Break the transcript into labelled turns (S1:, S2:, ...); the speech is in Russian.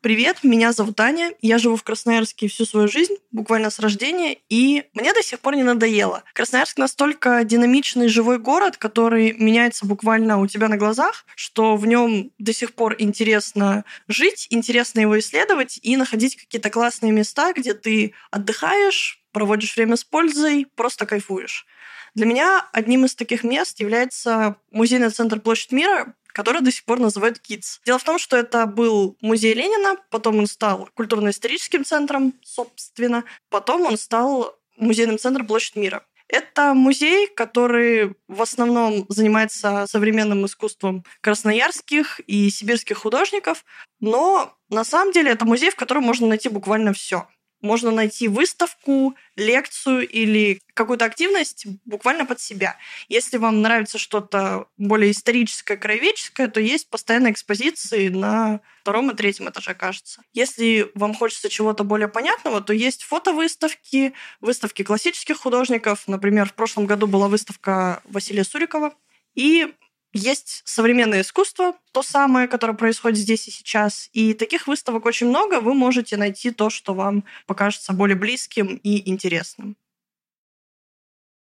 S1: Привет, меня зовут Аня, я живу в Красноярске всю свою жизнь, буквально с рождения, и мне до сих пор не надоело. Красноярск настолько динамичный живой город, который меняется буквально у тебя на глазах, что в нем до сих пор интересно жить, интересно его исследовать и находить какие-то классные места, где ты отдыхаешь, проводишь время с пользой, просто кайфуешь. Для меня одним из таких мест является музейный центр Площадь мира, который до сих пор называют КИДС. Дело в том, что это был музей Ленина, потом он стал культурно-историческим центром, собственно, потом он стал музейным центром Площадь мира. Это музей, который в основном занимается современным искусством красноярских и сибирских художников, но на самом деле это музей, в котором можно найти буквально все можно найти выставку, лекцию или какую-то активность буквально под себя. Если вам нравится что-то более историческое, краеведческое, то есть постоянные экспозиции на втором и третьем этаже, кажется. Если вам хочется чего-то более понятного, то есть фотовыставки, выставки классических художников. Например, в прошлом году была выставка Василия Сурикова. И есть современное искусство, то самое, которое происходит здесь и сейчас. И таких выставок очень много. Вы можете найти то, что вам покажется более близким и интересным.